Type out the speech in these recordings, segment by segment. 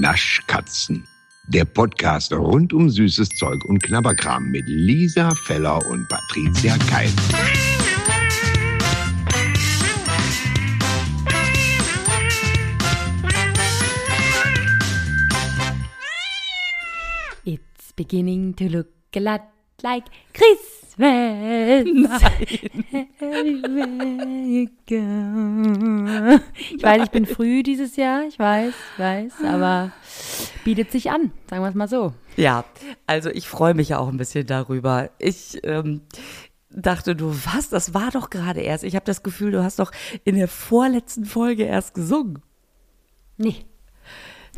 Naschkatzen. Der Podcast rund um süßes Zeug und Knabberkram mit Lisa Feller und Patricia Keil. It's beginning to look a lot like Christmas. Nein. Ich weiß, ich bin früh dieses Jahr, ich weiß, ich weiß, aber bietet sich an, sagen wir es mal so. Ja, also ich freue mich ja auch ein bisschen darüber. Ich ähm, dachte, du was, das war doch gerade erst. Ich habe das Gefühl, du hast doch in der vorletzten Folge erst gesungen. Nee.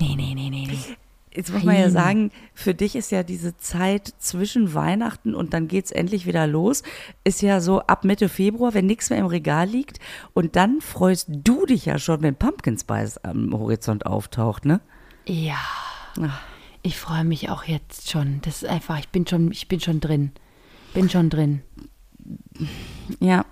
Nee, nee, nee, nee, nee. Jetzt muss man ja sagen, für dich ist ja diese Zeit zwischen Weihnachten und dann geht's endlich wieder los, ist ja so ab Mitte Februar, wenn nichts mehr im Regal liegt. Und dann freust du dich ja schon, wenn Pumpkin Spice am Horizont auftaucht, ne? Ja. Ich freue mich auch jetzt schon. Das ist einfach, ich bin schon, ich bin schon drin. Bin schon drin. Ja.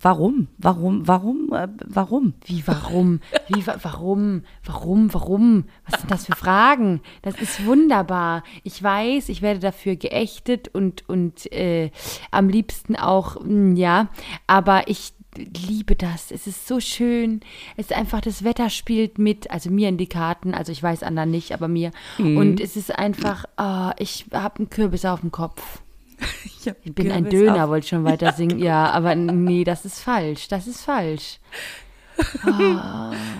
Warum? Warum? Warum? Äh, warum? Wie warum? Wie wa warum? Warum? Warum? Was sind das für Fragen? Das ist wunderbar. Ich weiß, ich werde dafür geächtet und und äh, am liebsten auch mh, ja, aber ich liebe das. Es ist so schön. Es ist einfach, das Wetter spielt mit, also mir in die Karten, also ich weiß anderen nicht, aber mir. Mhm. Und es ist einfach, oh, ich habe einen Kürbis auf dem Kopf. Ich, Ich bin ein Döner, auf- wollte schon weiter singen. Ja, aber nee, das ist falsch. Das ist falsch.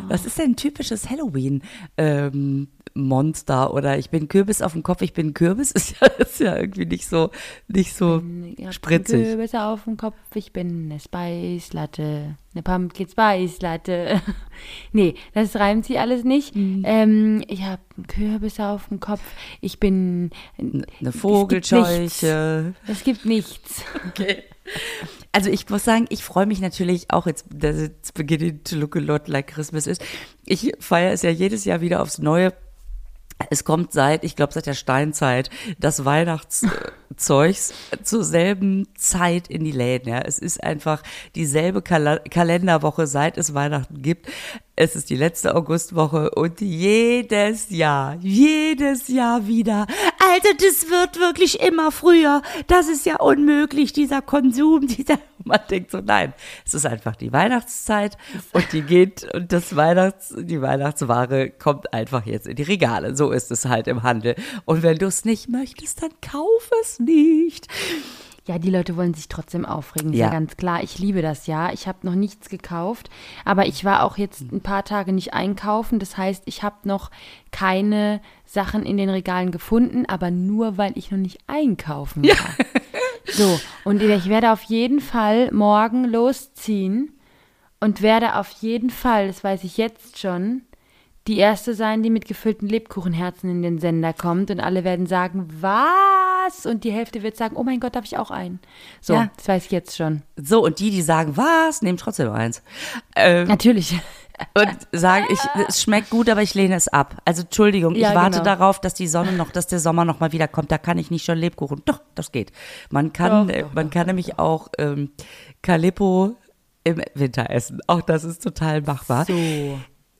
Was ist denn ein typisches Halloween? Ähm, Monster oder ich bin Kürbis auf dem Kopf, ich bin Kürbis, ist ja, ist ja irgendwie nicht so, nicht so Ich spritzig. Kürbis auf dem Kopf, ich bin eine Spice Latte, eine Pumpkin Spice Latte. nee, das reimt sich alles nicht. Mhm. Ähm, ich habe einen Kürbis auf dem Kopf, ich bin Eine. Vogelscheuche. Es gibt nichts. Okay. Also ich muss sagen, ich freue mich natürlich auch jetzt, dass es beginning to look a lot like Christmas ist. Ich feiere es ja jedes Jahr wieder aufs Neue. Es kommt seit, ich glaube seit der Steinzeit, das Weihnachtszeugs zur selben Zeit in die Läden. Ja. Es ist einfach dieselbe Kala Kalenderwoche, seit es Weihnachten gibt. Es ist die letzte Augustwoche und jedes Jahr, jedes Jahr wieder. Also das wird wirklich immer früher. Das ist ja unmöglich, dieser Konsum, dieser. Man denkt so, nein, es ist einfach die Weihnachtszeit und die geht und das Weihnachts, die Weihnachtsware kommt einfach jetzt in die Regale. So ist es halt im Handel. Und wenn du es nicht möchtest, dann kauf es nicht. Ja, die Leute wollen sich trotzdem aufregen, ist ja, Ja. ganz klar. Ich liebe das ja. Ich habe noch nichts gekauft, aber ich war auch jetzt ein paar Tage nicht einkaufen. Das heißt, ich habe noch keine Sachen in den Regalen gefunden, aber nur weil ich noch nicht einkaufen war. So, und ich werde auf jeden Fall morgen losziehen und werde auf jeden Fall, das weiß ich jetzt schon, die erste sein, die mit gefüllten Lebkuchenherzen in den Sender kommt und alle werden sagen, was? Und die Hälfte wird sagen, oh mein Gott, darf ich auch einen? So, Ja. das weiß ich jetzt schon. So, und die, die sagen, was, nehmen trotzdem eins. Ähm, Natürlich. und sagen, ich, es schmeckt gut, aber ich lehne es ab. Also Entschuldigung, Ja, ich warte genau. darauf, dass die Sonne noch, dass der Sommer noch mal wieder kommt. Da kann ich nicht schon Lebkuchen. Doch, das geht. Man kann, Doch, äh, doch, man kann nämlich auch ähm, Calippo im Winter essen. Auch das ist total machbar. So.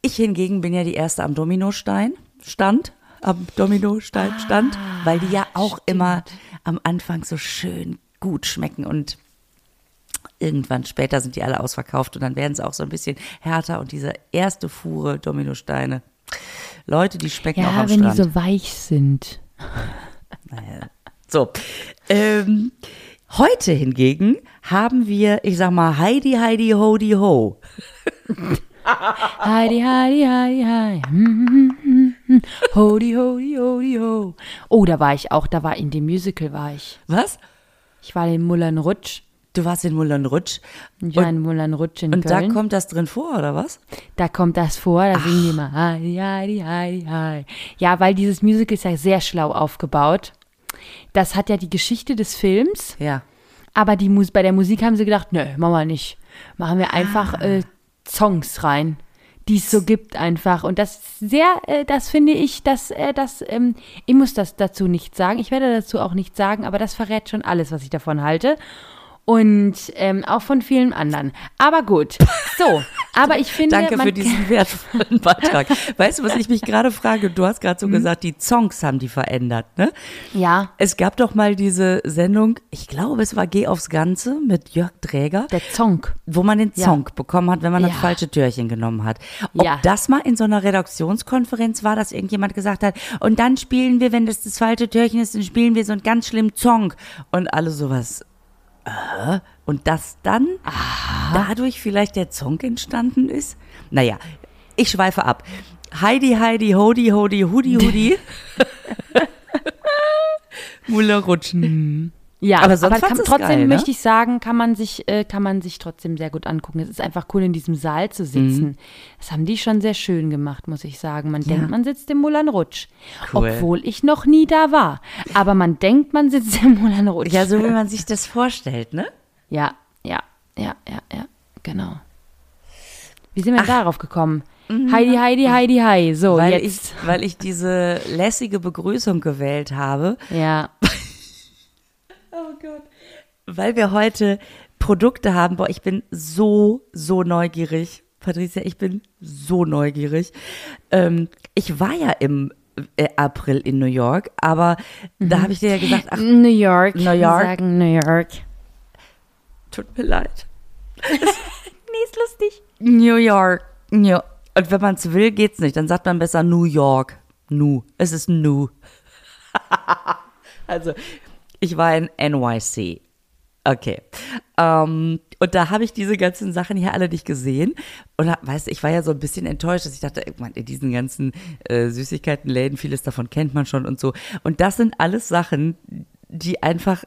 Ich hingegen bin ja die erste am Dominostein stand, am Dominostein stand, weil die ja auch immer am Anfang so schön gut schmecken und irgendwann später sind die alle ausverkauft und dann werden sie auch so ein bisschen härter und diese erste Fuhre Dominosteine. Leute, die schmecken auch Ja, am wenn die so weich sind. So, ähm, heute hingegen haben wir, ich sag mal, Heidi, Heidi, Hodi, Ho. Heidi, Heidi, Heidi, Heidi. Hodi, hodi, hodi, ho. Oh, da war ich auch, da war in dem Musical war ich. Was? Ich war in Mullern Rutsch. Du warst in Mullern Rutsch Ich war in Mullern Rutsch in und da Köln. kommt das drin vor, oder was? Da kommt das vor, da singen die mal Heidi, Heidi, Heidi, Heidi. Ja, weil dieses Musical ist ja sehr schlau aufgebaut. Das hat ja die Geschichte des Films, Ja. aber die Mus bei der Musik haben sie gedacht, nö, machen wir nicht. Machen wir einfach äh, Songs rein, die es so gibt einfach. Und das sehr, äh, das finde ich, dass äh, das, ähm, ich muss das dazu nicht sagen. Ich werde dazu auch nichts sagen, aber das verrät schon alles, was ich davon halte. Und ähm, auch von vielen anderen. Aber gut. So, aber ich finde. Danke für diesen wertvollen Beitrag. Weißt du, was ich mich gerade frage? Du hast gerade so gesagt, die Songs haben die verändert, ne? Ja, Es gab doch mal diese Sendung, ich glaube, es war Geh aufs Ganze mit Jörg Träger, der Zong. wo man den Ja. Song bekommen hat, wenn man das Ja. falsche Türchen genommen hat. Ob Ja. das mal in so einer Redaktionskonferenz war, dass irgendjemand gesagt hat, und dann spielen wir, wenn das das falsche Türchen ist, dann spielen wir so einen ganz schlimmen Song. Und alle sowas. Äh, und dass dann dadurch vielleicht der Song entstanden ist? Naja, ich schweife ab. Heidi, Heidi, Hodi, Hodi, Hudi, Hudi. Mulle rutschen. Ja, Aber sonst kann, fandst du's trotzdem geil, ne? möchte ich sagen, kann man sich, äh, kann man sich trotzdem sehr gut angucken. Es ist einfach cool, in diesem Saal zu sitzen. Mhm. Das haben die schon sehr schön gemacht, muss ich sagen. Man denkt, man sitzt im Moulin Rouge. Cool. Obwohl ich noch nie da war. Aber man denkt, man sitzt im Moulin Rouge. Ja, so wie man sich das vorstellt, ne? ja, ja, ja, ja, ja, genau. Wie sind wir darauf gekommen? Heidi, Heidi, Heidi, Hi. So, weil jetzt. ich, weil ich diese lässige Begrüßung gewählt habe, ja. weil wir heute Produkte haben. Boah, ich bin so, so neugierig. Patricia, ich bin so neugierig. Ähm, ich war ja im äh, April in New York, aber da habe ich dir ja gesagt, ach, New York. New York. sagen New York. tut mir leid. Nee, ist lustig. New York. New. Und wenn man es will, geht's nicht. Dann sagt man besser New York. Nu. Es ist Nu. also, ich war in NYC. Okay. Ähm, und da habe ich diese ganzen Sachen hier alle nicht gesehen. Und weißt du, ich war ja so ein bisschen enttäuscht, dass ich dachte, meine, in diesen ganzen äh, Süßigkeitenläden, vieles davon kennt man schon und so. Und das sind alles Sachen, die einfach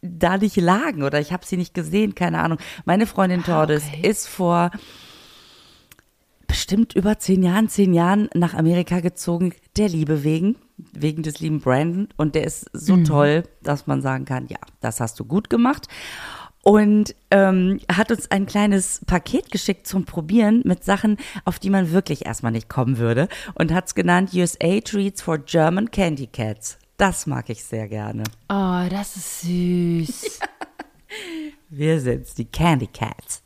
da nicht lagen oder ich habe sie nicht gesehen, keine Ahnung. Meine Freundin Tordes okay. ist vor bestimmt über zehn Jahren, zehn Jahren nach Amerika gezogen, der Liebe wegen, wegen des lieben Brandon. Und der ist so toll, dass man sagen kann, ja, das hast du gut gemacht. Und ähm, hat uns ein kleines Paket geschickt zum Probieren mit Sachen, auf die man wirklich erstmal nicht kommen würde. Und hat es genannt USA Treats for German Candy Cats. Das mag ich sehr gerne. Oh, das ist süß. Wir sind's, die Candy Cats.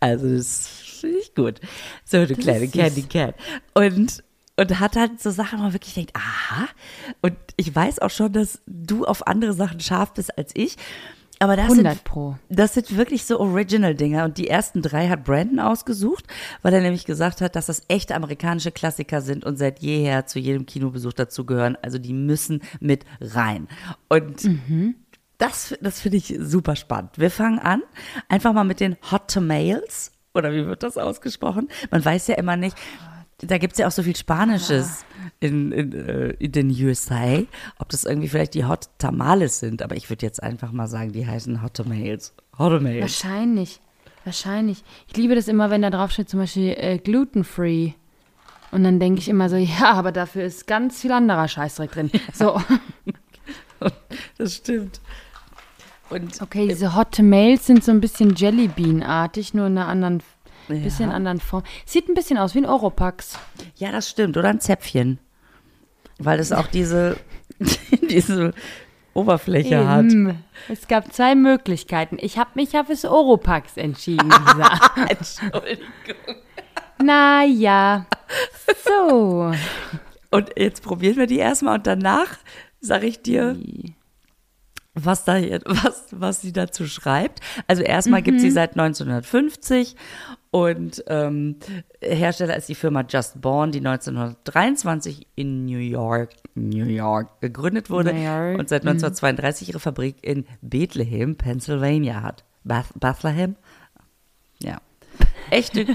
Also das finde ich gut. So, du kleine ist süß. Candy Cat. Und, und hat halt so Sachen, wo man wirklich denkt, aha. Und ich weiß auch schon, dass du auf andere Sachen scharf bist als ich. Aber das 100 sind, Pro. das sind wirklich so Original-Dinger. Und die ersten drei hat Brandon ausgesucht, weil er nämlich gesagt hat, dass das echte amerikanische Klassiker sind und seit jeher zu jedem Kinobesuch dazugehören. Also die müssen mit rein. Und das, das finde ich super spannend. Wir fangen an, einfach mal mit den Hot Tamales. Oder wie wird das ausgesprochen? Man weiß ja immer nicht. Da gibt es ja auch so viel Spanisches in, in, äh, in den USA, ob das irgendwie vielleicht die Hot Tamales sind. Aber ich würde jetzt einfach mal sagen, die heißen Hot Tamales. Hot Tamales. Wahrscheinlich. Wahrscheinlich. Ich liebe das immer, wenn da drauf steht, zum Beispiel äh, gluten-free. Und dann denke ich immer so, ja, aber dafür ist ganz viel anderer Scheißdreck drin. So, Das stimmt. Und okay, diese Hot Tamales sind so ein bisschen Jellybean-artig, nur in einer anderen, bisschen anderen Form. Sieht ein bisschen aus wie ein Oropax. ja, das stimmt. Oder ein Zäpfchen. Weil das auch diese, diese Oberfläche hat. Eben. Es gab zwei Möglichkeiten. Ich habe mich ja fürs Oropax entschieden. Entschuldigung. naja. So. Und jetzt probieren wir die erstmal und danach sage ich dir, was da hier, was, was sie dazu schreibt. Also erstmal gibt sie seit 1950 und ähm, Hersteller ist die Firma Just Born, die 1923 in New York, New York gegründet wurde York, und seit 1932 ihre Fabrik in Bethlehem, Pennsylvania hat. Beth Bethlehem? Ja. Echte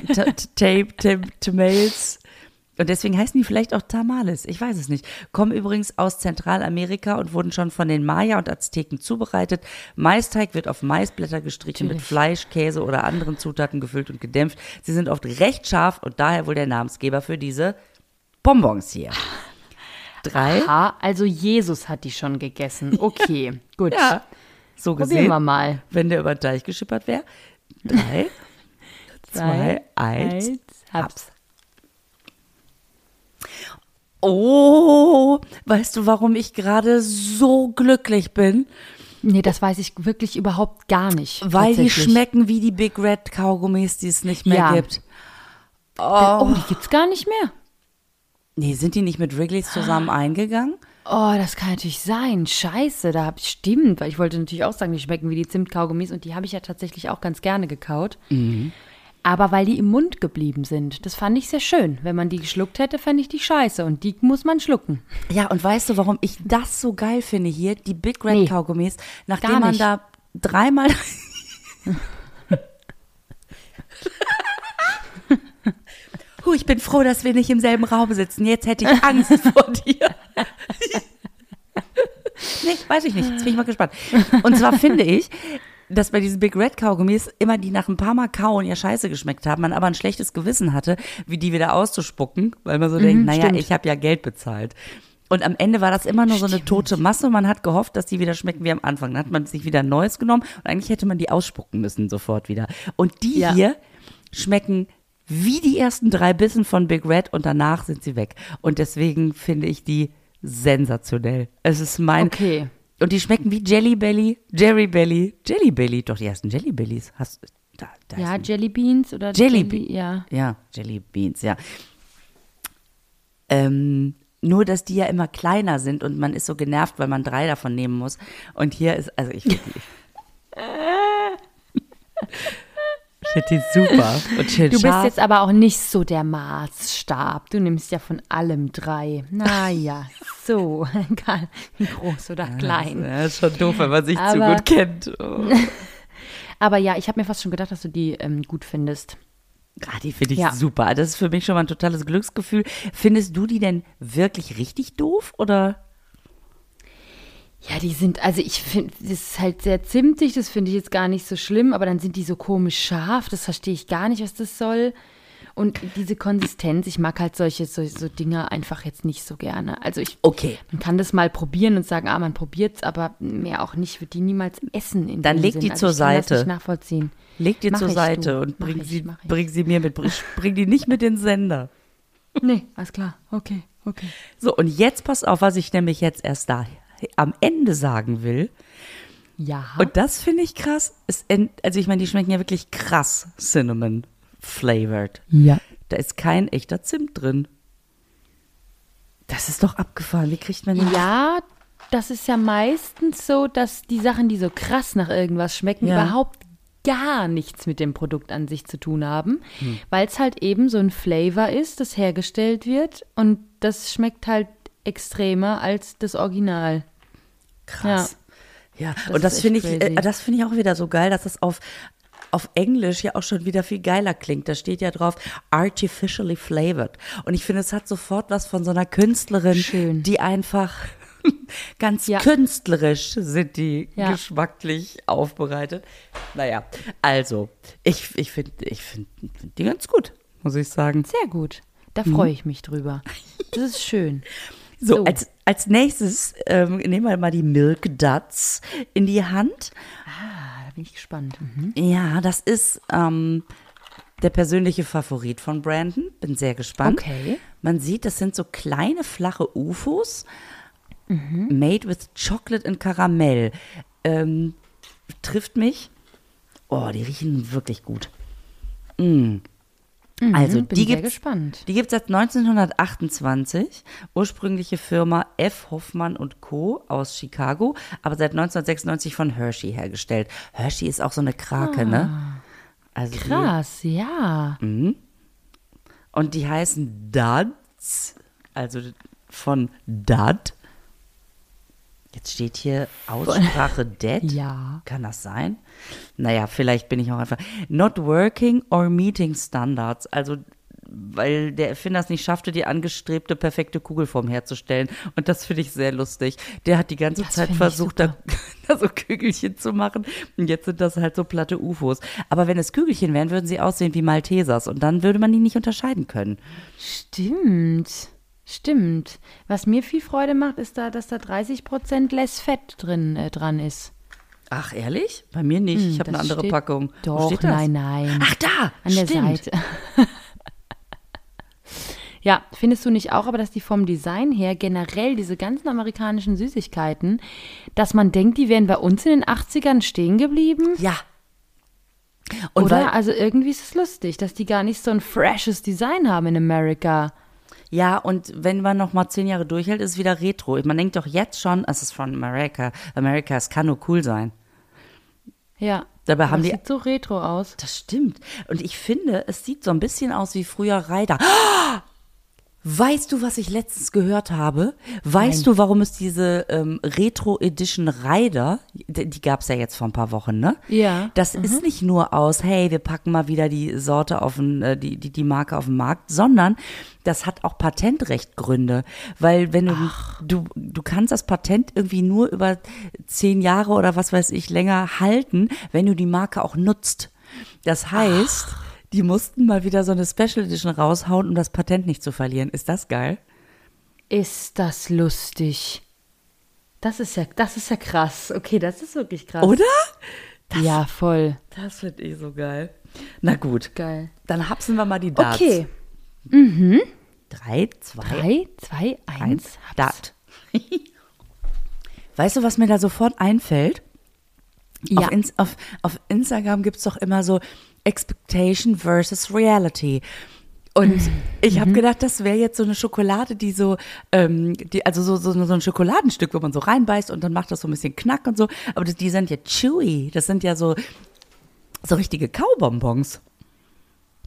Tape, Tamales. Und deswegen heißen die vielleicht auch Tamales. Ich weiß es nicht. Kommen übrigens aus Zentralamerika und wurden schon von den Maya und Azteken zubereitet. Maisteig wird auf Maisblätter gestrichen, mit Fleisch, Käse oder anderen Zutaten gefüllt und gedämpft. Sie sind oft recht scharf und daher wohl der Namensgeber für diese Bonbons hier. Drei. Ha, also Jesus hat die schon gegessen. Okay, gut. Ja. So Probieren gesehen, wir mal. wenn der über den Teich geschippert wäre. Drei, zwei, eins, hab's. Oh, weißt du, warum ich gerade so glücklich bin? Nee, das weiß ich wirklich überhaupt gar nicht. Weil die schmecken wie die Big Red Kaugummis, die es nicht mehr Ja. gibt. Oh, die gibt's gar nicht mehr. Nee, sind die nicht mit Wrigley's zusammen eingegangen? Oh, das kann natürlich sein. Scheiße, da hab ich stimmt, weil ich wollte natürlich auch sagen, die schmecken wie die Zimtkaugummis und die habe ich ja tatsächlich auch ganz gerne gekaut. Aber weil die im Mund geblieben sind. Das fand ich sehr schön. Wenn man die geschluckt hätte, fände ich die scheiße und die muss man schlucken. Ja, und weißt du, warum ich das so geil finde hier? Die Big Red Nee, Kaugummis, nachdem man da dreimal. Huh, ich bin froh, dass wir nicht im selben Raum sitzen. Jetzt hätte ich Angst vor dir. nee, weiß ich nicht. Jetzt bin ich mal gespannt. Und zwar finde ich, dass bei diesen Big Red Kaugummis immer die nach ein paar Mal kauen ja scheiße geschmeckt haben, man aber ein schlechtes Gewissen hatte, wie die wieder auszuspucken, weil man so denkt, naja, stimmt. ich habe ja Geld bezahlt. Und am Ende war das immer nur so eine tote Masse und man hat gehofft, dass die wieder schmecken wie am Anfang. Dann hat man sich wieder ein Neues genommen und eigentlich hätte man die ausspucken müssen sofort wieder. Und die Ja. hier schmecken wie die ersten drei Bissen von Big Red und danach sind sie weg. Und deswegen finde ich die sensationell. Es ist mein. Okay. Und die schmecken wie Jelly Belly, Jerry Belly, Jelly Belly. Doch, die ersten Jelly Bellies. Hast da, da Ja, Jelly Beans oder Jelly Jelly, ja. ja, Jelly Beans, ja. Ähm, nur, dass die ja immer kleiner sind und man ist so genervt, weil man drei davon nehmen muss. Und hier ist, also ich. ich finde die super. Und schön Du bist scharf. jetzt aber auch nicht so der Maßstab. Du nimmst ja von allem drei. Naja, so, egal wie groß oder klein. Ja, ist schon doof, wenn man sich zu Aber- gut kennt. Oh. Aber ja, ich habe mir fast schon gedacht, dass du die ähm, gut findest. Ah, die finde ich Ja. super. Das ist für mich schon mal ein totales Glücksgefühl. Findest du die denn wirklich richtig doof oder? Ja, die sind, also ich finde, das ist halt sehr zimtig, das finde ich jetzt gar nicht so schlimm, aber dann sind die so komisch scharf, das verstehe ich gar nicht, was das soll. Und diese Konsistenz, ich mag halt solche so, so Dinger einfach jetzt nicht so gerne. Also ich, Okay. man kann das mal probieren und sagen, ah, man probiert's, aber mehr auch nicht, würde die niemals essen. In Dann leg Sinn. die also zur ich kann das Seite. nicht nachvollziehen. Leg die Mach zur Seite du. und Mach bring, ich, sie, bring sie mir mit. Bring, bring die nicht mit den Sender. Nee, alles klar, okay, okay. So, und jetzt pass auf, was ich nämlich jetzt erst da am Ende sagen will. Ja. Und das finde ich krass. Also ich meine, die schmecken ja wirklich krass Cinnamon flavored. ja. Da ist kein echter Zimt drin. Das ist doch abgefahren. Wie kriegt man den? Ja, das ist ja meistens so, dass die Sachen, die so krass nach irgendwas schmecken, Ja. überhaupt gar nichts mit dem Produkt an sich zu tun haben, Hm. weil es halt eben so ein Flavor ist, das hergestellt wird und das schmeckt halt extremer als das Original. Krass. Ja, Das und das finde ich, äh, crazy. das finde ich auch wieder so geil, dass das auf, auf Englisch ja auch schon wieder viel geiler klingt. Da steht ja drauf, artificially flavored. Und ich finde, es hat sofort was von so einer Künstlerin, Schön. die einfach ganz Ja. künstlerisch sind die Ja. geschmacklich aufbereitet. Naja, also, ich, ich finde ich find, die ganz gut, muss ich sagen. Sehr gut. Da Mhm. freue ich mich drüber. Das ist schön. So, So. Als, als nächstes ähm, nehmen wir mal die Milk Duds in die Hand. Da bin ich gespannt. Mhm. Ja, das ist ähm, der persönliche Favorit von Brandon. Bin sehr gespannt. Okay. Man sieht, das sind so kleine, flache UFOs. Made with Chocolate and Karamell. Ähm, trifft mich. Oh, die riechen wirklich gut. Mm. Also, Mhm, bin die gibt's, die gibt es seit 1928. Ursprüngliche Firma F. Hoffmann und Co. aus Chicago, aber seit 1996 von Hershey hergestellt. Hershey ist auch so eine Krake, ne? Also die- Krass, ja. und die heißen Duds, also von Dud. Jetzt steht hier Aussprache Dead. Ja. Kann das sein? Naja, vielleicht bin ich auch einfach. Not working or meeting standards. Also, weil der Erfinder es nicht schaffte, die angestrebte perfekte Kugelform herzustellen. Und das finde ich sehr lustig. Der hat die ganze Das Zeit versucht, da, da so Kügelchen zu machen. Und jetzt sind das halt so platte UFOs. Aber wenn es Kügelchen wären, würden sie aussehen wie Maltesers. Und dann würde man die nicht unterscheiden können. Stimmt. Stimmt. Was mir viel Freude macht, ist da, dass da 30% less Fett drin äh, dran ist. Ach, ehrlich? Bei mir nicht. ich habe Hm, eine andere steht- Packung. Doch, nein, nein. Ach, da! An der stimmt. Seite. Ja, findest du nicht auch, aber dass die vom Design her generell diese ganzen amerikanischen Süßigkeiten, dass man denkt, die wären bei uns in den 80ern stehen geblieben? Ja. Und Oder? weil, also irgendwie ist es lustig, dass die gar nicht so ein freshes Design haben in Amerika. Ja, und wenn man noch mal zehn Jahre durchhält, ist es wieder Retro. Man denkt doch jetzt schon, es ist von America. America, es kann nur cool sein. Ja. Dabei haben das die sieht so retro aus. Das stimmt. Und ich finde, es sieht so ein bisschen aus wie früher Reider. Weißt du, was ich letztens gehört habe? Weißt du, warum es diese ähm, Retro Edition Rider, die, die gab es ja jetzt vor ein paar Wochen, ne? Ja. Das ist nicht nur aus, hey, wir packen mal wieder die Sorte auf den, äh, die, die, die Marke auf den Markt, sondern das hat auch Patentrechtgründe. Weil wenn du, du, du kannst das Patent irgendwie nur über zehn Jahre oder was weiß ich länger halten, wenn du die Marke auch nutzt. Das heißt, die mussten mal wieder so eine Special Edition raushauen, um das Patent nicht zu verlieren. Ist das geil? Ist das lustig. Das ist ja, das ist ja krass. Okay, das ist wirklich krass. Oder? Ja, voll. Das finde ich so geil. Na gut, Geil. dann hapsen wir mal die Darts. Okay. Drei, zwei, Drei, zwei, eins. eins, Dart. weißt du, was mir da sofort einfällt? Ja. Auf, auf, auf Instagram gibt es doch immer so Expectation versus Reality. Und Mhm. ich habe gedacht, das wäre jetzt so eine Schokolade, die so, ähm, die, also so, so, so ein Schokoladenstück, wo man so reinbeißt und dann macht das so ein bisschen Knack und so. Aber das, die sind ja chewy. Das sind ja so, so richtige Kaubonbons.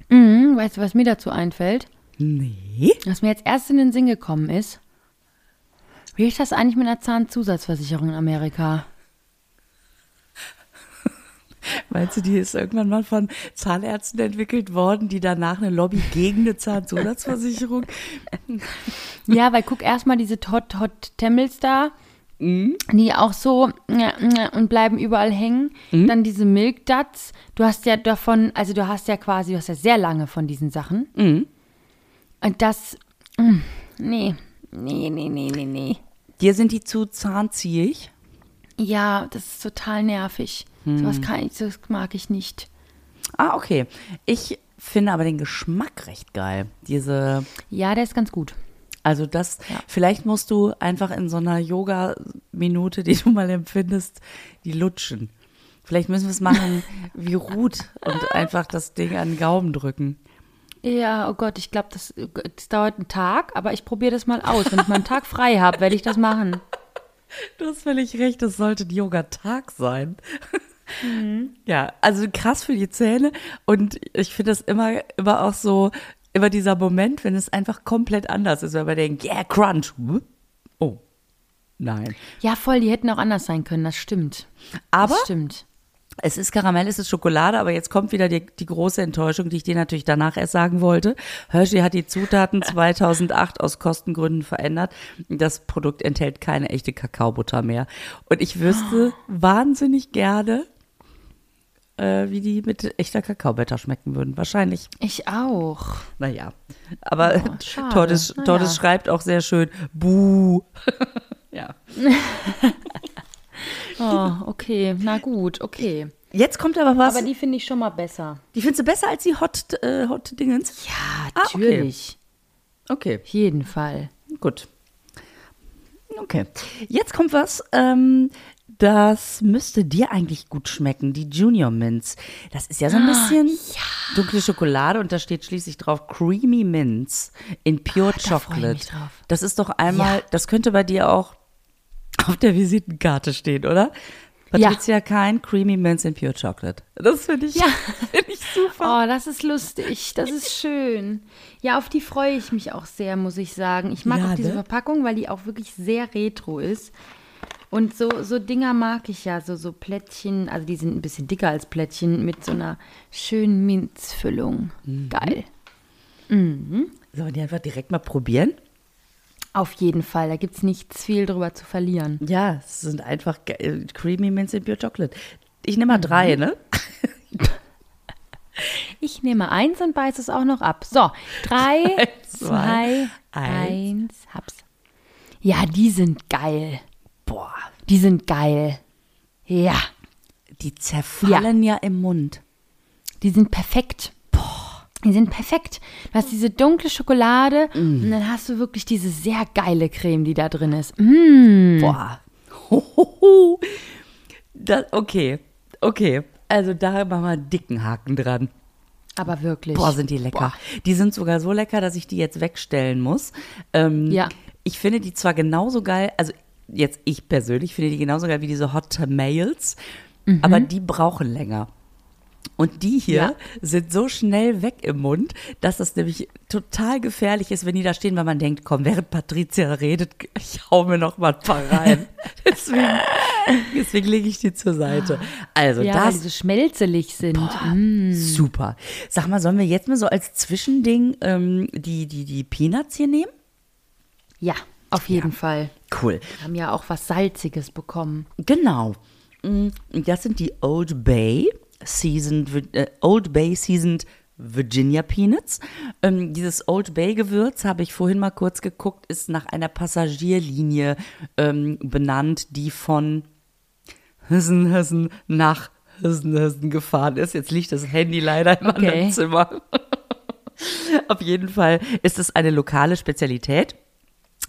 Mhm, weißt du, was mir dazu einfällt? Nee. Was mir jetzt erst in den Sinn gekommen ist. Wie ist das eigentlich mit einer Zahnzusatzversicherung in Amerika? Meinst du, die ist irgendwann mal von Zahnärzten entwickelt worden, die danach eine Lobby gegen eine Zahnzusatzversicherung? Ja, weil guck erstmal diese Hot Hot Temmels da, die auch so und bleiben überall hängen. Dann diese Milk Duds. Du hast ja davon, also du hast ja quasi, du hast ja sehr lange von diesen Sachen. Und das, mm, nee, nee, nee, nee, nee, nee. Dir sind die zu zahnziehig? Ja, das ist total nervig. Sowas kann ich, das mag ich nicht. Ah, okay. Ich finde aber den Geschmack recht geil. Diese, Ja, der ist ganz gut. also das, Ja. vielleicht musst du einfach in so einer Yoga-Minute, die du mal empfindest, die lutschen. Vielleicht müssen wir es machen wie Ruth und einfach das Ding an den Gaumen drücken. Ja, oh Gott, ich glaube, das, das dauert einen Tag, aber ich probiere das mal aus. Wenn ich mal einen Tag frei habe, werde ich das machen. Du hast völlig recht, es sollte ein Yoga-Tag sein. Ja, also krass für die Zähne. Und ich finde das immer, immer auch so, immer dieser Moment, wenn es einfach komplett anders ist, wenn man denkt, yeah, Crunch. Oh, nein. Ja, voll, die hätten auch anders sein können, das stimmt. Aber Das stimmt. es ist Karamell, es ist Schokolade, aber jetzt kommt wieder die, die große Enttäuschung, die ich dir natürlich danach erst sagen wollte. Hershey hat die Zutaten 2008 aus Kostengründen verändert. Das Produkt enthält keine echte Kakaobutter mehr. Und ich wüsste wahnsinnig gerne, äh, wie die mit echter Kakaobutter schmecken würden. Wahrscheinlich. Ich auch. Naja. Aber Oh, schade. Tordes, Naja. Tordes schreibt auch sehr schön, Buh. ja. Oh, okay, na gut, okay. Jetzt kommt aber was. Aber die finde ich schon mal besser. die findest du besser als die Hot, äh, Hot Dingens? Ja, Ah, okay. natürlich. Okay. Auf jeden Fall. Gut. Okay. Jetzt kommt was, ähm, das müsste dir eigentlich gut schmecken, die Junior Mints. Das ist ja so ein bisschen dunkle Schokolade und da steht schließlich drauf Creamy Mints in Pure Ah, da Chocolate. mich drauf. Das ist doch einmal, Ja. das könnte bei dir auch auf der Visitenkarte stehen, oder? Ja. Patricia Kein, Creamy Mints in Pure Chocolate. Das finde ich, Ja. find ich super. Oh, das ist lustig, das ist schön. Ja, auf die freue ich mich auch sehr, muss ich sagen. Ich mag Ja, auch diese ne? Verpackung, weil die auch wirklich sehr retro ist. Und so, so Dinger mag ich ja, so, so Plättchen, also die sind ein bisschen dicker als Plättchen mit so einer schönen Minzfüllung. Mhm. Geil. Sollen wir die einfach direkt mal probieren? Auf jeden Fall, da gibt es nichts viel drüber zu verlieren. Ja, es sind einfach äh, Creamy in Pure Chocolate. Ich nehme mal Mhm. drei, ne? Ich nehme eins und beiße es auch noch ab. So, drei, zwei, zwei, eins. eins, hab's. Ja, die sind geil. Boah, Die sind geil. Ja, die zerfallen ja, im Mund. die sind perfekt. Die sind perfekt. Du hast diese dunkle Schokolade Mm. und dann hast du wirklich diese sehr geile Creme, die da drin ist. Mm. Boah. Hohoho. Das, okay, okay. Also da machen wir einen dicken Haken dran. Aber wirklich. Boah, sind die lecker. Die sind sogar so lecker, dass ich die jetzt wegstellen muss. Ähm, Ja. Ich finde die zwar genauso geil, also jetzt ich persönlich finde die genauso geil wie diese Hot Tamales, aber die brauchen länger. Und die hier Ja. sind so schnell weg im Mund, dass das nämlich total gefährlich ist, wenn die da stehen, weil man denkt, komm, während Patricia redet, ich hau mir noch mal ein paar rein. deswegen deswegen lege ich die zur Seite. Also ja, weil das die so schmelzelig sind. Mm. Super. Sag mal, sollen wir jetzt mal so als Zwischending ähm, die, die, die Peanuts hier nehmen? Ja, auf jeden Fall. Cool. Wir haben ja auch was Salziges bekommen. Genau. Mm, Das sind die Old Bay Seasoned, äh, Old Bay Seasoned Virginia Peanuts. Ähm, dieses Old Bay Gewürz, habe ich vorhin mal kurz geguckt, ist nach einer Passagierlinie ähm, benannt, die von Hessen, Hessen nach Hessen, Hessen gefahren ist. Jetzt liegt das Handy leider im Okay. anderen Zimmer. Auf jeden Fall ist es eine lokale Spezialität.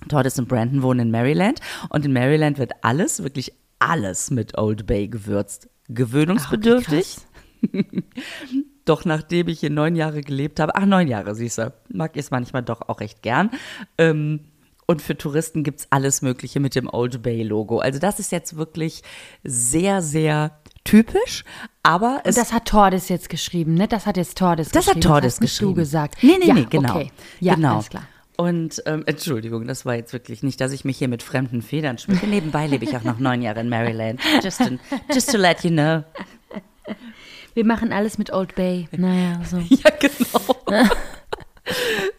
Tortoise und Brandon wohnen in Maryland und in Maryland wird alles, wirklich alles mit Old Bay gewürzt. Gewöhnungsbedürftig. Doch nachdem ich hier neun Jahre gelebt habe, ach neun Jahre, siehst du, mag ich es manchmal doch auch recht gern. Ähm, und für Touristen gibt's alles Mögliche mit dem Old Bay Logo. Also das ist jetzt wirklich sehr, sehr typisch, aber es Und das hat Tordes jetzt geschrieben, ne? Das hat jetzt Tordes das geschrieben. hat Tordes hast nicht geschrieben. du gesagt. Nee, nee, ja, nee, genau. Okay. Ja, genau. alles klar. Und ähm, Entschuldigung, das war jetzt wirklich nicht, dass ich mich hier mit fremden Federn schmücke. Nebenbei lebe ich auch noch neun Jahre in Maryland. Just, to, just to let you know. Wir machen alles mit Old Bay. Naja, so. Ja, genau.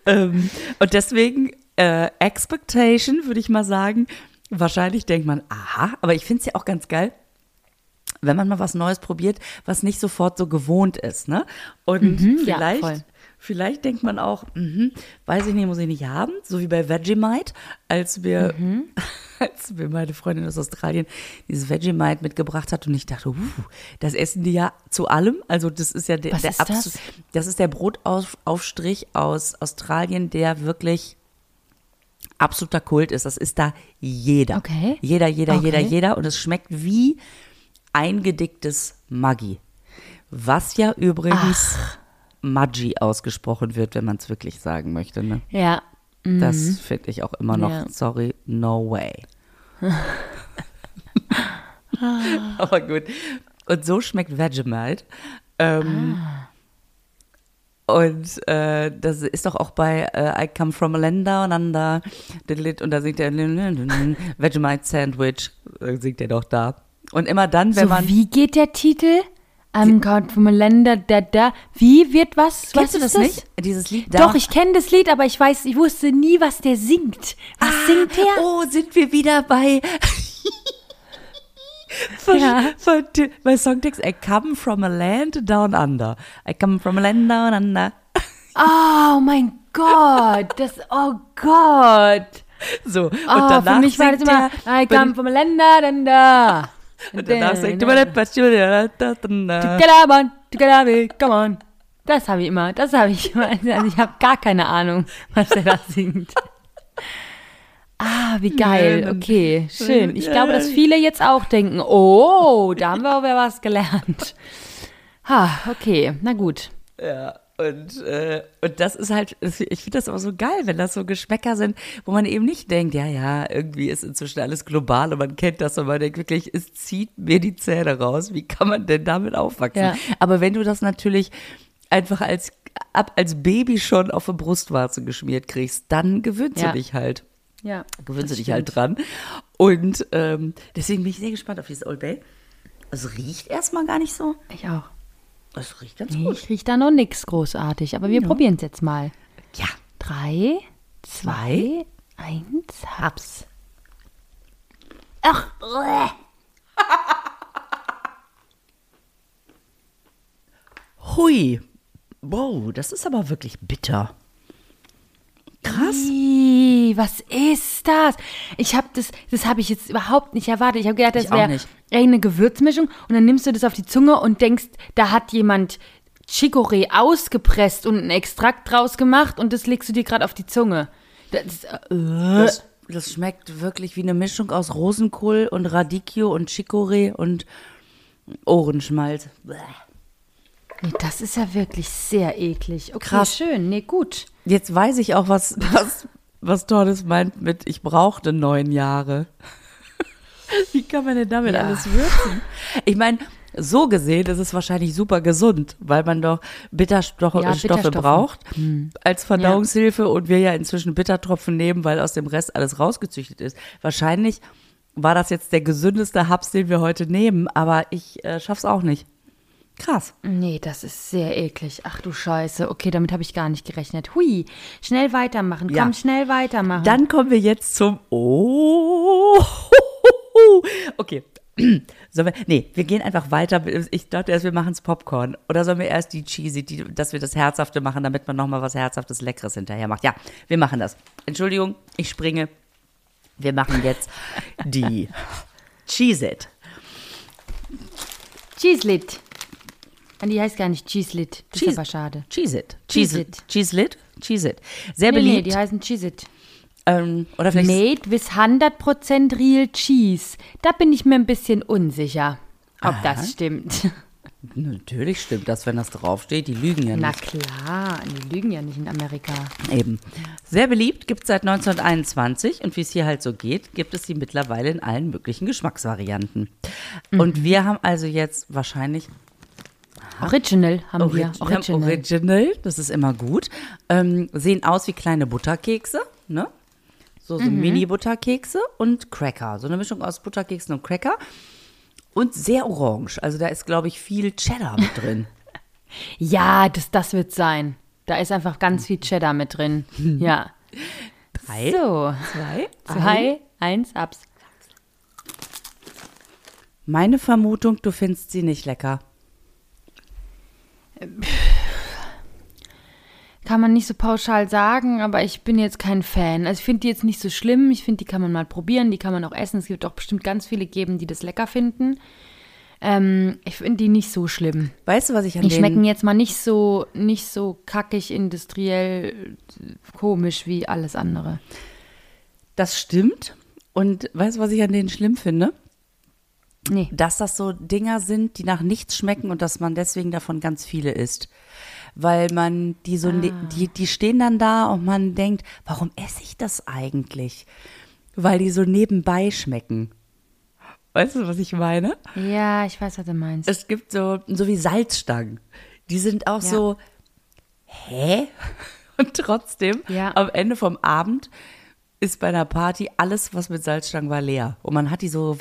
ähm, und deswegen, äh, Expectation, würde ich mal sagen. Wahrscheinlich denkt man, aha, aber ich finde es ja auch ganz geil, wenn man mal was Neues probiert, was nicht sofort so gewohnt ist, ne? Und Mhm, ja, vielleicht, voll. Vielleicht denkt man auch, mhm, weiß ich nicht, muss ich nicht haben, so wie bei Vegemite, als wir, Mhm. als mir meine Freundin aus Australien dieses Vegemite mitgebracht hat und ich dachte, uh, das essen die ja zu allem, also das ist ja der, Was der ist das? absolut- das ist der Brotaufstrich aus Australien, der wirklich absoluter Kult ist. Das ist da jeder. Okay. Jeder, jeder, jeder, Okay. jeder. Und es schmeckt wie eingedicktes Maggi. Was ja übrigens Maggi ausgesprochen wird, wenn man es wirklich sagen möchte. Ne? Ja. Das finde ich auch immer noch, Ja. sorry, no way. Aber gut. Und so schmeckt Vegemite. Ähm, Und äh, das ist doch auch bei äh, I Come From a Land Down Under und da singt er Vegemite Sandwich, äh, singt er doch da. Und immer dann, wenn so, man... wie geht der Titel? I'm God from a Länder, da, da. Wie wird was? Kennst was du ist das nicht? Dieses Lied da? Doch, ich kenne das Lied, aber ich weiß, ich wusste nie, was der singt. Was singt der? Oh, sind wir wieder bei... Von, Ja. von, bei Songtext I come from a land down under. I come from a land down under. Oh mein Gott, das, oh Gott. So, und Oh, danach für mich war das immer, er- I come from a Länder, dann da. Und danach up, come on. Das habe ich immer, das habe ich immer. Also ich habe gar keine Ahnung, was er da singt. Ah, wie geil. Okay, schön. Ich glaube, dass viele jetzt auch denken, oh, da haben wir wieder was gelernt. Ha, okay, na gut. Ja, und, äh, und das ist halt, ich finde das aber so geil, wenn das so Geschmäcker sind, wo man eben nicht denkt, ja, ja, irgendwie ist inzwischen alles global und man kennt das und man denkt wirklich, es zieht mir die Zähne raus. Wie kann man denn damit aufwachsen? Ja. Aber wenn du das natürlich einfach als, ab, als Baby schon auf eine Brustwarze geschmiert kriegst, dann gewöhnst Ja. du dich halt. Ja, Gewöhnst du dich halt dran. Und ähm, deswegen bin ich sehr gespannt auf dieses Old Bay. Es riecht erstmal gar nicht so. Ich auch. Es riecht ganz gut. ich rieche da noch nichts großartig, aber wir probieren es jetzt mal. Ja. Drei, zwei, eins, hab's. Ach. Hui. Wow, das ist aber wirklich bitter. Krass. Ih, was ist das? Ich habe das, das habe ich jetzt überhaupt nicht erwartet. Ich habe gedacht, das wäre eine Gewürzmischung und dann nimmst du das auf die Zunge und denkst, da hat jemand Chicorée ausgepresst und einen Extrakt draus gemacht und das legst du dir gerade auf die Zunge. Das, äh, Das, das schmeckt wirklich wie eine Mischung aus Rosenkohl und Radicchio und Chicorée und Ohrenschmalz. Bäh. Nee, das ist ja wirklich sehr eklig. Okay, Krass. schön. Nee, gut. Jetzt weiß ich auch, was, was, was Tordes meint mit, ich brauchte neun Jahre. Wie kann man denn damit Ja. alles würzen? Ich meine, so gesehen ist es wahrscheinlich super gesund, weil man doch Bitterstoffe Ja, Stoffe Bitterstoffe. braucht als Verdauungshilfe und wir ja inzwischen Bittertropfen nehmen, weil aus dem Rest alles rausgezüchtet ist. Wahrscheinlich war das jetzt der gesündeste Haps, den wir heute nehmen, aber ich äh, schaff's auch nicht. Krass. Nee, das ist sehr eklig. Ach du Scheiße. Okay, damit habe ich gar nicht gerechnet. Hui, schnell weitermachen. Komm, Ja. schnell weitermachen. Dann kommen wir jetzt zum Oh. Okay. Sollen wir, nee, wir gehen einfach weiter. Ich dachte erst, wir machen es Popcorn. Oder sollen wir erst die Cheesy, die, dass wir das Herzhafte machen, damit man nochmal was Herzhaftes, Leckeres hinterher macht? Ja, wir machen das. Entschuldigung, ich springe. Wir machen jetzt die Cheese-It. Cheeselit. Ah, Die heißt gar nicht Cheeselit. Das ist Cheese- aber schade. Cheese-It. Cheese-It. Cheese-Lit? Cheese-It. Sehr Nee, nee, beliebt. die heißen Cheeselit. ähm, oder vielleicht Made with 100% real cheese. Da bin ich mir ein bisschen unsicher, ob das stimmt. Natürlich stimmt das, wenn das draufsteht. Die lügen ja Na nicht. klar, die lügen ja nicht in Amerika. Eben. Sehr beliebt, gibt es seit 1921 und wie es hier halt so geht, gibt es sie mittlerweile in allen möglichen Geschmacksvarianten. Und wir haben also jetzt wahrscheinlich Original haben wir. Origi- wir haben Original, das ist immer gut. Ähm, sehen aus wie kleine Butterkekse, ne? So, so Mini-Butterkekse und Cracker. So eine Mischung aus Butterkeksen und Cracker. Und sehr orange. Also da ist, glaube ich, viel Cheddar mit drin. Ja, das, das wird sein. Da ist einfach ganz viel Cheddar mit drin. Ja. Drei, So, zwei, zwei, eins, abs. Meine Vermutung, du findest sie nicht lecker. Kann man nicht so pauschal sagen, aber ich bin jetzt kein Fan. Also ich finde die jetzt nicht so schlimm. Ich finde, die kann man mal probieren, die kann man auch essen. Es gibt auch bestimmt ganz viele geben, die das lecker finden. Ähm, ich finde die nicht so schlimm. Weißt du, was ich an Die denen... schmecken jetzt mal nicht so, nicht so kackig, industriell, komisch wie alles andere. Das stimmt. Und weißt du, was ich an denen schlimm finde? Nee. Dass das so Dinger sind, die nach nichts schmecken und dass man deswegen davon ganz viele isst. Weil man die so, ne- die, die stehen dann da und man denkt, warum esse ich das eigentlich? Weil die so nebenbei schmecken. Weißt du, was ich meine? Ja, ich weiß, was du meinst. Es gibt so, so wie Salzstangen. Die sind auch Ja. so, hä? Und trotzdem, Ja. am Ende vom Abend ist bei einer Party alles, was mit Salzstangen war, leer. Und man hat die so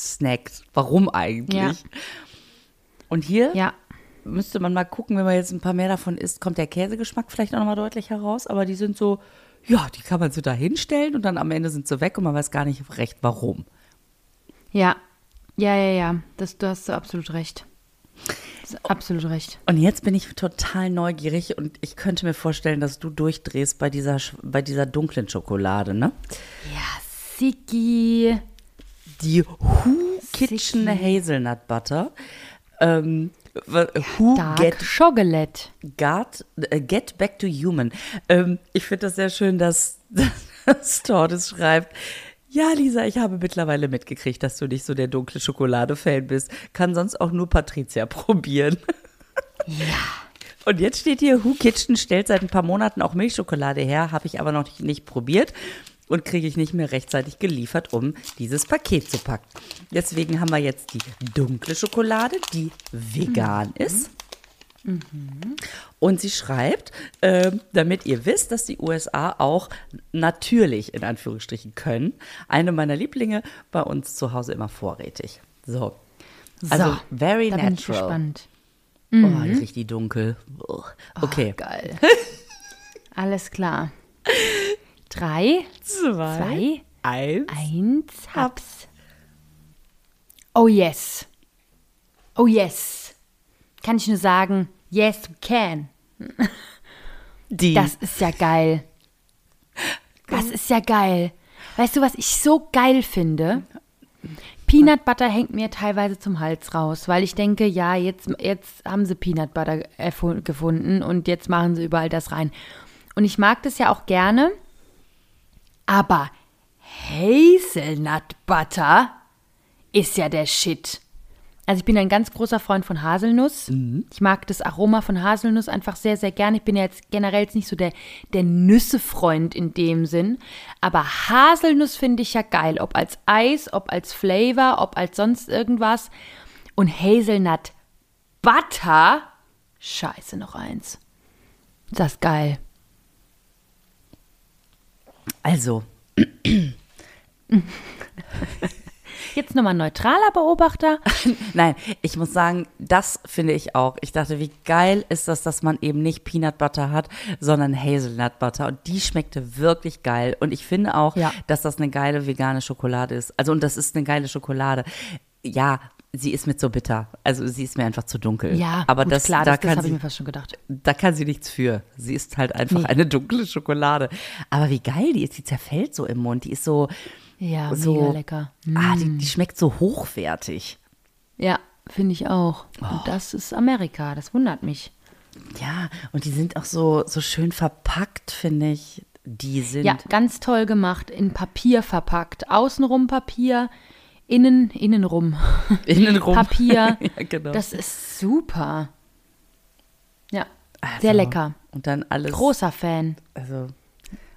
weggesnackt. Warum eigentlich? Ja. Und hier ja, müsste man mal gucken, wenn man jetzt ein paar mehr davon isst, kommt der Käsegeschmack vielleicht auch nochmal deutlich heraus. Aber die sind so, ja, die kann man so da hinstellen und dann am Ende sind sie weg und man weiß gar nicht recht, warum. ja, ja, ja, ja. Das, du hast so absolut recht. Absolut recht. Und jetzt bin ich total neugierig und ich könnte mir vorstellen, dass du durchdrehst bei dieser, bei dieser dunklen Schokolade, ne? Ja, Siki. Die Who Kitchen Hazelnut Butter. Ähm, who Dark get, Chocolate. got, äh, get back to human. Ähm, ich finde das sehr schön, dass, dass Tordes schreibt. Ja, Lisa, ich habe mittlerweile mitgekriegt, dass du nicht so der dunkle Schokolade-Fan bist. Kann sonst auch nur Patricia probieren. Und jetzt steht hier, Who Kitchen stellt seit ein paar Monaten auch Milchschokolade her, habe ich aber noch nicht, nicht probiert und kriege ich nicht mehr rechtzeitig geliefert, um dieses Paket zu packen. Deswegen haben wir jetzt die dunkle Schokolade, die vegan ist. Und sie schreibt, ähm, damit ihr wisst, dass die USA auch natürlich in Anführungsstrichen können. Eine meiner Lieblinge bei uns zu Hause immer vorrätig. So. Also So, very da bin ich natural. gespannt. Oh, die riecht die dunkel. Oh, Okay. Geil. Alles klar. Drei, Zwei. zwei, Eins. eins, hab's. Oh yes. Oh yes. Kann ich nur sagen, yes we can. Die. Das ist ja geil. Das ist ja geil. Weißt du, was ich so geil finde? Peanut Butter hängt mir teilweise zum Hals raus, weil ich denke, ja, jetzt, jetzt haben sie Peanut Butter gefunden und jetzt machen sie überall das rein. Und ich mag das ja auch gerne, aber Hazelnut Butter ist ja der Shit. Also ich bin ein ganz großer Freund von Haselnuss. Mhm. Ich mag das Aroma von Haselnuss einfach sehr, sehr gerne. Ich bin ja jetzt generell jetzt nicht so der, der Nüsse-Freund in dem Sinn. Aber Haselnuss finde ich ja geil. Ob als Eis, ob als Flavor, ob als sonst irgendwas. Und Hazelnut Butter. Scheiße, noch eins. Das ist geil. Also. Jetzt nochmal neutraler Beobachter. Nein, ich muss sagen, das finde ich auch. Ich dachte, wie geil ist das, dass man eben nicht Peanut Butter hat, sondern Hazelnut Butter. Und die schmeckte wirklich geil. Und ich finde auch, ja. dass das eine geile vegane Schokolade ist. Also, und das ist eine geile Schokolade. Ja, sie ist mir zu bitter. Also sie ist mir einfach zu dunkel. Ja, aber gut, das, klar, da das, das habe ich mir fast schon gedacht. Da kann sie nichts für. Sie ist halt einfach nee. eine dunkle Schokolade. Aber wie geil die ist, die zerfällt so im Mund. Die ist so, ja, so, mega lecker. Ah, die, die schmeckt so hochwertig. Ja, finde ich auch. Oh. Und das ist Amerika, das wundert mich. Ja, und die sind auch so, so schön verpackt, finde ich. Die sind. Ja, ganz toll gemacht, in Papier verpackt. Außenrum Papier, innen, innenrum. Innenrum. Papier. ja, genau. Das ist super. Ja, also, sehr lecker. Und dann alles. Großer Fan. Also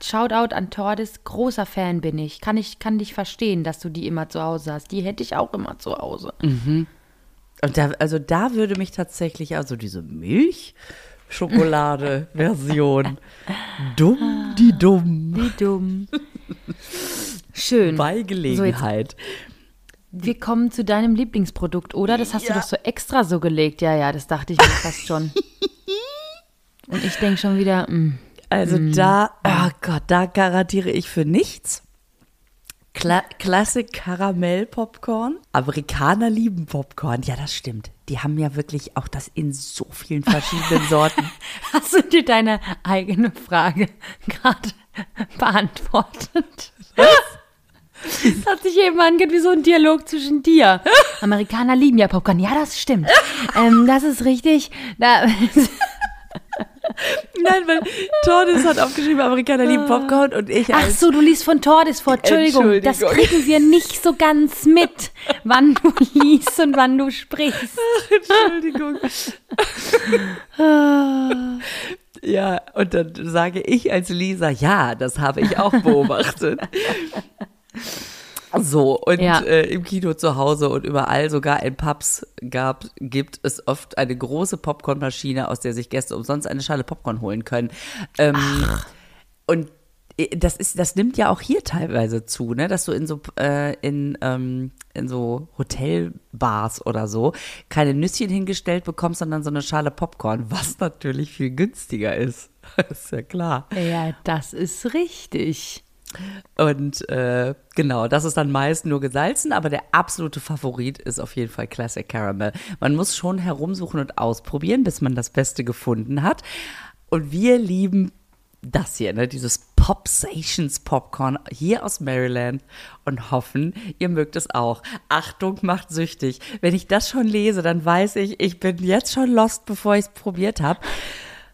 Shoutout an Tordis, großer Fan bin ich. Kann ich kann dich verstehen, dass du die immer zu Hause hast. Die hätte ich auch immer zu Hause. Mhm. Und da, also da würde mich tatsächlich, also diese Milchschokolade-Version. dumm, die dumm. Die dumm. Schön. Bei Gelegenheit. So wir kommen zu deinem Lieblingsprodukt, oder? Das hast ja. du doch so extra so gelegt. Ja, ja, das dachte ich mir fast schon. Und ich denke schon wieder, mh. Mm. Also mm. da, oh Gott, da garantiere ich für nichts. Kla Classic Karamell Popcorn. Amerikaner lieben Popcorn. Ja, das stimmt. Die haben ja wirklich auch das in so vielen verschiedenen Sorten. Hast du dir deine eigene Frage gerade beantwortet? Was? Das hat sich eben angehört wie so ein Dialog zwischen dir. Amerikaner lieben ja Popcorn. Ja, das stimmt. ähm, das ist richtig. Da, Nein, weil Tordis hat aufgeschrieben, Amerikaner lieben Popcorn und ich. Ach so, du liest von Tordis vor. Entschuldigung, Entschuldigung, das kriegen wir nicht so ganz mit, wann du liest und wann du sprichst. Ach, Entschuldigung. ja, und dann sage ich als Lisa, ja, das habe ich auch beobachtet. So, und ja. äh, im Kino zu Hause und überall, sogar in Pubs gab, gibt es oft eine große Popcornmaschine, aus der sich Gäste umsonst eine Schale Popcorn holen können. Ähm, und äh, das ist, das nimmt ja auch hier teilweise zu, ne, dass du in so äh, in ähm, in so Hotelbars oder so keine Nüsschen hingestellt bekommst, sondern so eine Schale Popcorn, was natürlich viel günstiger ist. ist ja klar. Ja, das ist richtig. Und äh, genau, das ist dann meist nur gesalzen, aber der absolute Favorit ist auf jeden Fall Classic Caramel. Man muss schon herumsuchen und ausprobieren, bis man das Beste gefunden hat. Und wir lieben das hier, ne, dieses Popsations Popcorn hier aus Maryland und hoffen, ihr mögt es auch. Achtung, macht süchtig. Wenn ich das schon lese, dann weiß ich, ich bin jetzt schon lost, bevor ich es probiert habe.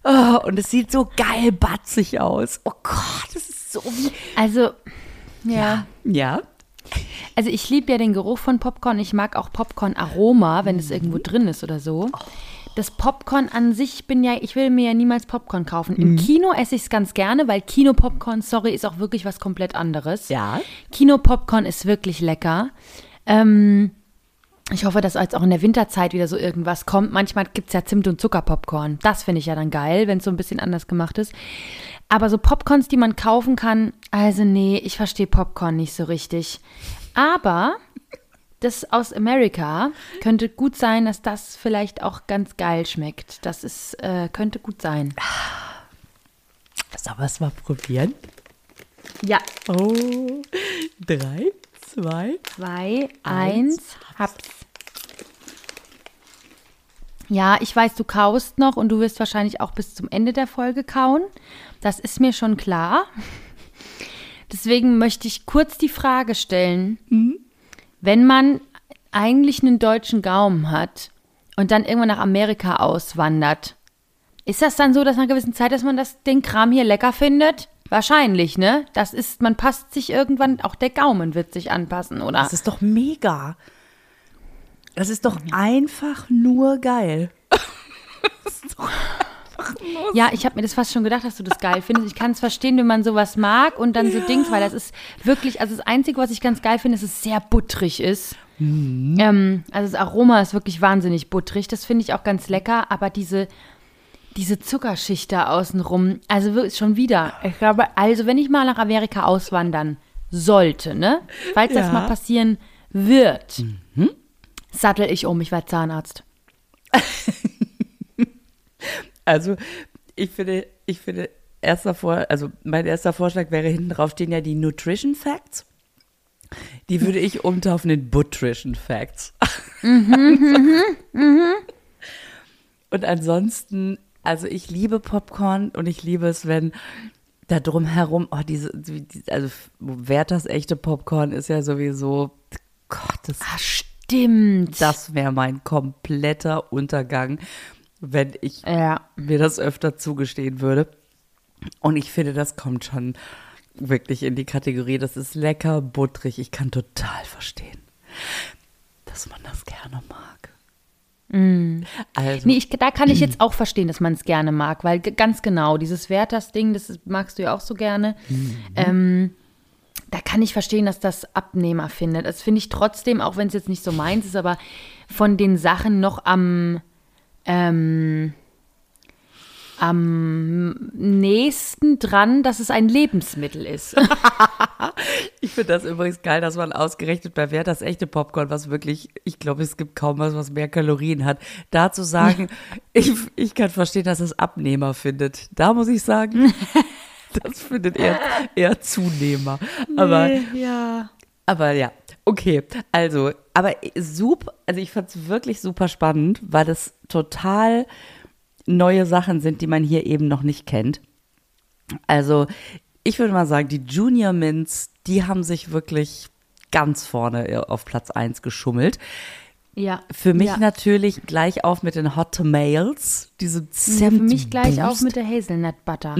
Oh, und es sieht so geil batzig aus. Oh Gott, das ist so wie. Also, ja. Ja. Also ich liebe ja den Geruch von Popcorn. Ich mag auch Popcorn-Aroma, wenn es irgendwo drin ist oder so. Das Popcorn an sich, bin ja, ich will mir ja niemals Popcorn kaufen. Im mhm. Kino esse ich es ganz gerne, weil Kino-Popcorn, sorry, ist auch wirklich was komplett anderes. Ja. Kino-Popcorn ist wirklich lecker. Ähm, ich hoffe, dass jetzt auch in der Winterzeit wieder so irgendwas kommt. Manchmal gibt es ja Zimt- und Zuckerpopcorn. Das finde ich ja dann geil, wenn es so ein bisschen anders gemacht ist. Aber so Popcorns, die man kaufen kann, also nee, ich verstehe Popcorn nicht so richtig. Aber das aus Amerika könnte gut sein, dass das vielleicht auch ganz geil schmeckt. Das ist, äh, könnte gut sein. Sollen wir es mal probieren? Ja. Oh, drei, zwei, zwei, eins, eins hab's. Ja, ich weiß, du kaust noch und du wirst wahrscheinlich auch bis zum Ende der Folge kauen. Das ist mir schon klar. Deswegen möchte ich kurz die Frage stellen, mhm. wenn man eigentlich einen deutschen Gaumen hat und dann irgendwann nach Amerika auswandert, ist das dann so, dass nach einer gewissen Zeit, dass man das, den Kram hier lecker findet? Wahrscheinlich, ne? Das ist, man passt sich irgendwann, auch der Gaumen wird sich anpassen, oder? Das ist doch mega. Das ist doch einfach nur geil. Ja, ich habe mir das fast schon gedacht, dass du das geil findest. Ich kann es verstehen, wenn man sowas mag und dann so Dings, weil das ist wirklich, also das Einzige, was ich ganz geil finde, ist, dass es sehr buttrig ist. Ähm, also das Aroma ist wirklich wahnsinnig buttrig. Das finde ich auch ganz lecker, aber diese, diese Zuckerschicht da außenrum, also wirklich schon wieder. Ich glaube, also wenn ich mal nach Amerika auswandern sollte, ne? Falls das Ja. mal passieren wird, sattel ich um, ich werde Zahnarzt. Also, ich finde, ich finde, erster Vor, also mein erster Vorschlag wäre hinten drauf stehen ja die Nutrition Facts. Die würde ich umtaufen in Butrition Facts. Und ansonsten, also ich liebe Popcorn und ich liebe es, wenn da drumherum, oh, diese, die- also Werthers echte Popcorn ist ja sowieso, Gott, das Ah, stimmt. das wäre mein kompletter Untergang, wenn ich ja. mir das öfter zugestehen würde. Und ich finde, das kommt schon wirklich in die Kategorie, das ist lecker, butterig. Ich kann total verstehen, dass man das gerne mag. Also, Nee, ich, da kann ich jetzt auch verstehen, dass man es gerne mag, weil ganz genau, dieses Werthers-Ding, das magst du ja auch so gerne. Ähm, da kann ich verstehen, dass das Abnehmer findet. Das finde ich trotzdem, auch wenn es jetzt nicht so meins ist, aber von den Sachen noch am, ähm, am nächsten dran, dass es ein Lebensmittel ist. ich finde das übrigens geil, dass man ausgerechnet bei Wer das echte Popcorn, was wirklich, ich glaube, es gibt kaum was, was mehr Kalorien hat, da zu sagen, ich, ich kann verstehen, dass es Abnehmer findet. Da muss ich sagen, das findet eher, eher Zunehmer. Aber ja. Aber ja, okay. Also, aber super, also ich fand es wirklich super spannend, weil es total neue Sachen sind, die man hier eben noch nicht kennt. Also, ich würde mal sagen, die Junior Mints, die haben sich wirklich ganz vorne auf Platz 1 geschummelt. Ja. Für mich ja. natürlich gleich auf mit den Hot Tomatoes, diese Ja, Zimt für mich gleich auch Boost. mit der Hazelnut Butter.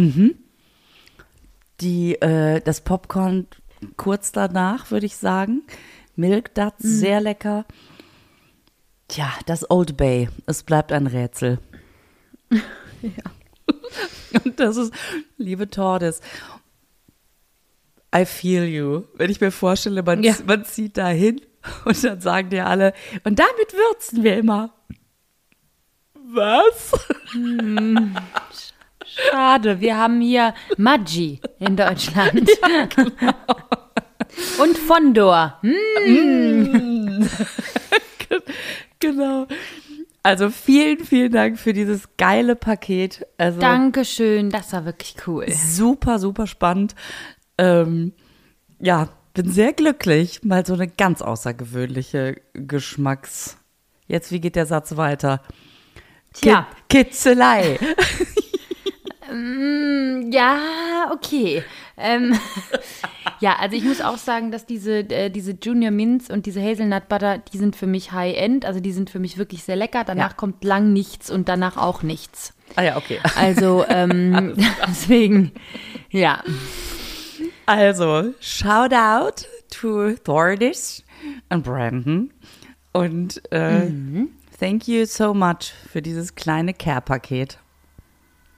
Die äh, das Popcorn kurz danach, würde ich sagen. Milk Duds, sehr lecker. Tja, das Old Bay, es bleibt ein Rätsel. Und das ist, liebe Tordes, I feel you. Wenn ich mir vorstelle, man, Ja. man zieht da hin und dann sagen dir alle, und damit würzen wir immer. Was? Schade, wir haben hier Maggi in Deutschland. Und Fondor. Hm, Genau. Also vielen, vielen Dank für dieses geile Paket. Also Dankeschön, das war wirklich cool. super, super spannend. Ähm, ja, bin sehr glücklich. Mal so eine ganz außergewöhnliche Geschmacks. Jetzt, wie geht der Satz weiter? Tja. Ki- Kitzelei. Ja, okay. Ähm, ja, also ich muss auch sagen, dass diese, äh, diese Junior Mints und diese Hazelnut Butter, die sind für mich High-End. Also die sind für mich wirklich sehr lecker. Danach Ja. kommt lang nichts und danach auch nichts. Ah ja, okay. Also ähm, deswegen, ja. Also, shout out to Thordis und Brandon. Und äh, thank you so much für dieses kleine Care-Paket.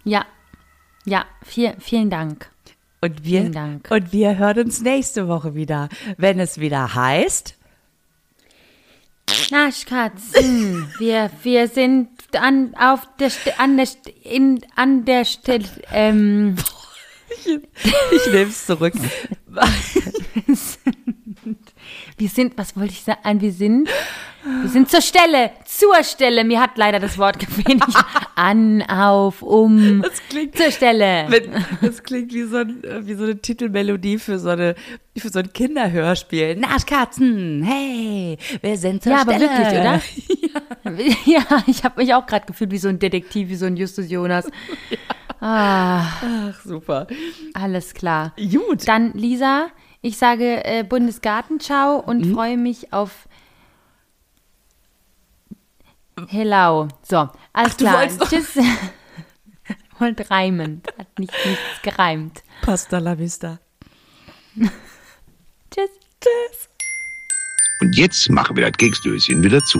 Ja, ja, viel, vielen Dank. Und wir, Vielen Dank. und wir hören uns nächste Woche wieder, wenn es wieder heißt. Naschkatzen, wir, wir sind an, auf der, St an der, St in, an der Stelle, ähm, Ich nehme es zurück. wir sind, was wollte ich sagen, wir sind, wir sind zur Stelle, zur Stelle, mir hat leider das Wort gefehlt, an, auf, um, Das klingt, zur Stelle. wenn, das klingt wie so, ein, äh, wie so eine Titelmelodie für so, eine, für so ein Kinderhörspiel. Naschkatzen, hey, wir sind zur Ja, aber Stelle. wirklich, oder? Ja, ich habe mich auch gerade gefühlt wie so ein Detektiv, wie so ein Justus Jonas. Ah, Ach, super. alles klar. Gut. Dann, Lisa, ich sage äh, Bundesgartenschau und Mhm. freue mich auf Hello. So, alles Ach, du klar. Tschüss. Und reimen. Hat nicht nichts gereimt. Pasta la vista. Tschüss. Tschüss. Und jetzt machen wir das Keksdöschen wieder zu.